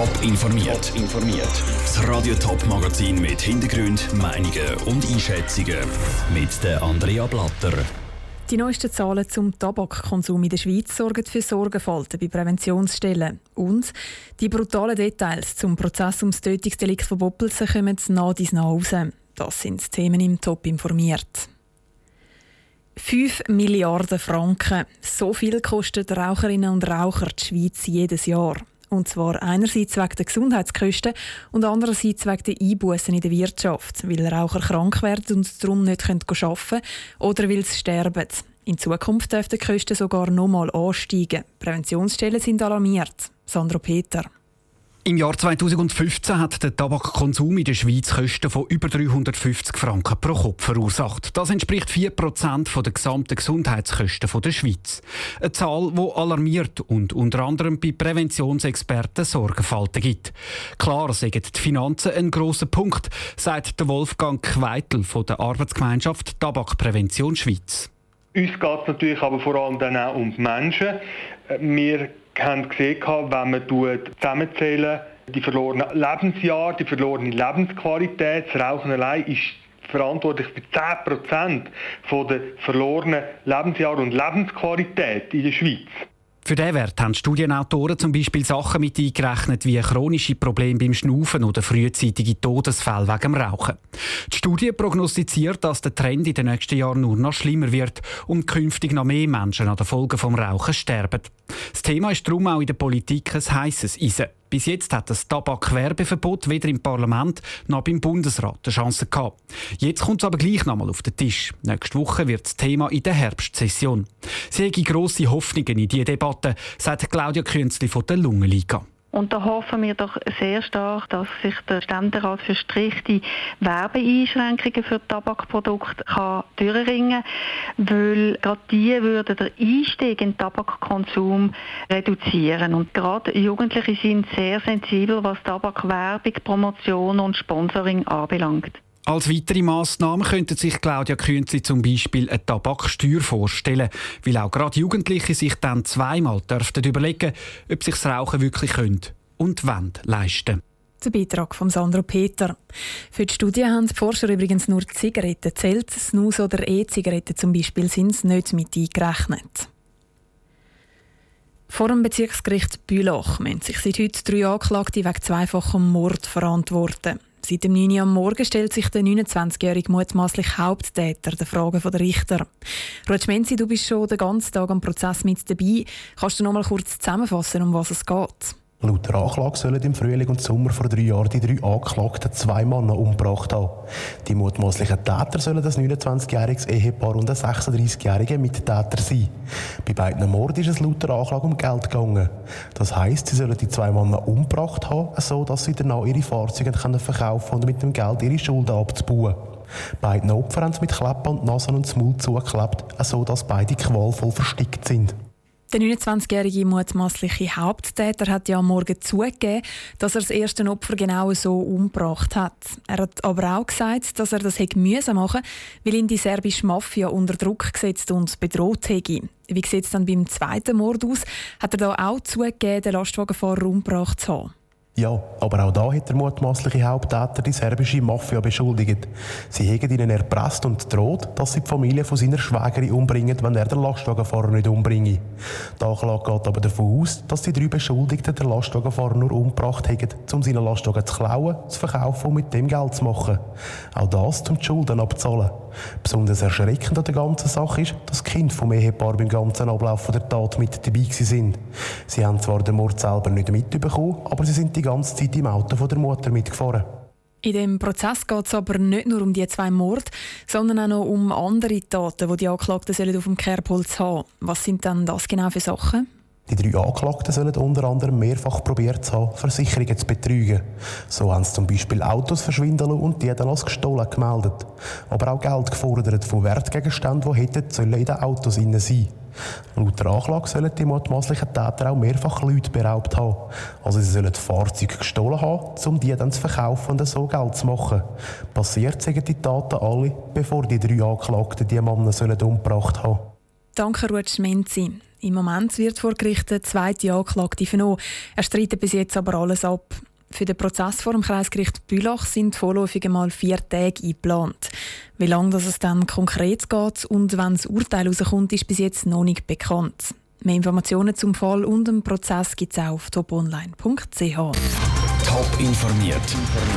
Top informiert. informiert. Das Radio Top Magazin mit Hintergrund, Meinungen und Einschätzungen mit der Andrea Blatter. Die neuesten Zahlen zum Tabakkonsum in der Schweiz sorgen für Sorgenfalten bei Präventionsstellen. Und die brutalen Details zum Prozess ums Tötungsdelikt von Boppelsen kommen nah dies nach raus. Das sind die Themen im Top informiert. 5 Milliarden Franken. So viel kosten Raucherinnen und Raucher die Schweiz jedes Jahr. Und zwar einerseits wegen der Gesundheitskosten und andererseits wegen der Einbußen in der Wirtschaft, weil Raucher krank werden und darum nicht arbeiten können oder weil sie sterben. In Zukunft dürften die Kosten sogar noch mal ansteigen. Präventionsstellen sind alarmiert. Sandro Peter. Im Jahr 2015 hat der Tabakkonsum in der Schweiz Kosten von über 350 Franken pro Kopf verursacht. Das entspricht 4% der gesamten Gesundheitskosten der Schweiz. Eine Zahl, die alarmiert und unter anderem bei Präventionsexperten Sorgenfalten gibt. Klar sind die Finanzen ein grosser Punkt, sagt der Wolfgang Queitel von der Arbeitsgemeinschaft Tabakprävention Schweiz. Uns geht es natürlich aber vor allem dann auch um die Menschen. Wir haben gesehen, wenn man zusammenzählen, die verlorenen Lebensjahre, die verlorene Lebensqualität, das Rauchen allein ist verantwortlich für 10% der verlorenen Lebensjahre und Lebensqualität in der Schweiz. Für diesen Wert haben Studienautoren zum Beispiel Sachen mit eingerechnet wie chronische Probleme beim Schnaufen oder frühzeitige Todesfälle wegen dem Rauchen. Die Studie prognostiziert, dass der Trend in den nächsten Jahren nur noch schlimmer wird und künftig noch mehr Menschen an den Folgen vom Rauchen sterben. Das Thema ist darum auch in der Politik ein heißes Eisen. Bis jetzt hat das Tabakwerbeverbot weder im Parlament noch beim Bundesrat eine Chance gehabt. Jetzt kommt es aber gleich nochmal auf den Tisch. Nächste Woche wird das Thema in der Herbstsession. Sie haben grosse Hoffnungen in diese Debatte, sagt Claudia Künzli von der Lungenliga. Und da hoffen wir doch sehr stark, dass sich der Ständerat für strikte Werbeeinschränkungen für Tabakprodukte kann durchringen kann, weil gerade die würden den Einstieg in den Tabakkonsum reduzieren. Und gerade Jugendliche sind sehr sensibel, was Tabakwerbung, Promotion und Sponsoring anbelangt. Als weitere Massnahmen könnte sich Claudia Künzli zum Beispiel eine Tabaksteuer vorstellen, weil auch gerade Jugendliche sich dann zweimal dürften überlegen, ob sich das Rauchen wirklich können und wollen leisten. Der Beitrag von Sandro Peter. Für die Studie haben die Forscher übrigens nur Zigaretten zählt. Snus oder E-Zigaretten zum Beispiel sind nicht mit eingerechnet. Vor dem Bezirksgericht Bülach müssen sich seit heute drei Anklagte wegen zweifachem Mord verantworten. Seit dem 9 Uhr am Morgen stellt sich der 29-jährige mutmaßliche Haupttäter der Fragen der Richter. Ruth Schmenzi, du bist schon den ganzen Tag am Prozess mit dabei. Kannst du noch mal kurz zusammenfassen, um was es geht? Laut der Anklage sollen im Frühling und Sommer vor drei Jahren die drei Angeklagten zwei Männer umgebracht haben. Die mutmaßlichen Täter sollen ein 29-jähriges Ehepaar und ein 36-jähriger Mittäter sein. Bei beiden Morden ist es laut der Anklage um Geld gegangen. Das heisst, sie sollen die zwei Männer umgebracht haben, so dass sie danach ihre Fahrzeuge verkaufen und mit dem Geld ihre Schulden abzubauen. Beiden Opfern haben sie mit Kleppen und Nasen und Maul zugeklebt, so dass beide qualvoll verstickt sind. Der 29-jährige mutmaßliche Haupttäter hat ja am Morgen zugegeben, dass er das erste Opfer genau so umgebracht hat. Er hat aber auch gesagt, dass er das hätte müssen machen, weil ihn die serbische Mafia unter Druck gesetzt und bedroht hätte. Wie sieht es dann beim zweiten Mord aus? Hat er da auch zugegeben, den Lastwagenfahrer umgebracht zu haben? Ja, aber auch da hat der mutmaßliche Haupttäter die serbische Mafia beschuldigt. Sie hätten ihnen erpresst und droht, dass sie die Familie von seiner Schwägerin umbringen, wenn er den Lastwagenfahrer nicht umbringe. Die Anklage geht aber davon aus, dass die drei Beschuldigten den Lastwagenfahrer nur umgebracht haben, um seinen Lastwagen zu klauen, zu verkaufen und mit dem Geld zu machen. Auch das, um die Schulden abzuzahlen. Besonders erschreckend an der ganzen Sache ist, dass die Kinder vom Ehepaar beim ganzen Ablauf der Tat mit dabei sind. Sie haben zwar den Mord selber nicht mitbekommen, aber sie sind die ganze Zeit im Auto von der Mutter mitgefahren. In dem Prozess geht es aber nicht nur um die zwei Morde, sondern auch noch um andere Taten, die die Anklagten auf dem Kerbholz haben. Was sind denn das genau für Sachen? Die drei Anklagten sollen unter anderem mehrfach probiert haben, Versicherungen zu betrügen. So haben sie zum Beispiel Autos verschwinden und die als gestohlen gemeldet. Aber auch Geld gefordert von Wertgegenständen, die hätten sollen in den Autos sein sollen. Laut der Anklage sollen die mutmaßlichen Täter auch mehrfach Leute beraubt haben. Also sie sollen Fahrzeuge gestohlen haben, um die dann zu verkaufen und so Geld zu machen. Passiert sind die Taten alle, bevor die drei Anklagten die Männer umgebracht haben. Danke, Ruth Schmenzi. Im Moment wird vor Gericht der zweite Anklagte vernommen. Er streitet bis jetzt aber alles ab. Für den Prozess vor dem Kreisgericht Bülach sind vorläufig einmal vier Tage eingeplant. Wie lange das es dann konkret geht und wann das Urteil herauskommt, ist bis jetzt noch nicht bekannt. Mehr Informationen zum Fall und dem Prozess gibt es auch auf toponline.ch. Top informiert,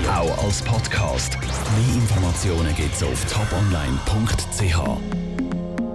auch als Podcast. Mehr Informationen gibt es auf toponline.ch.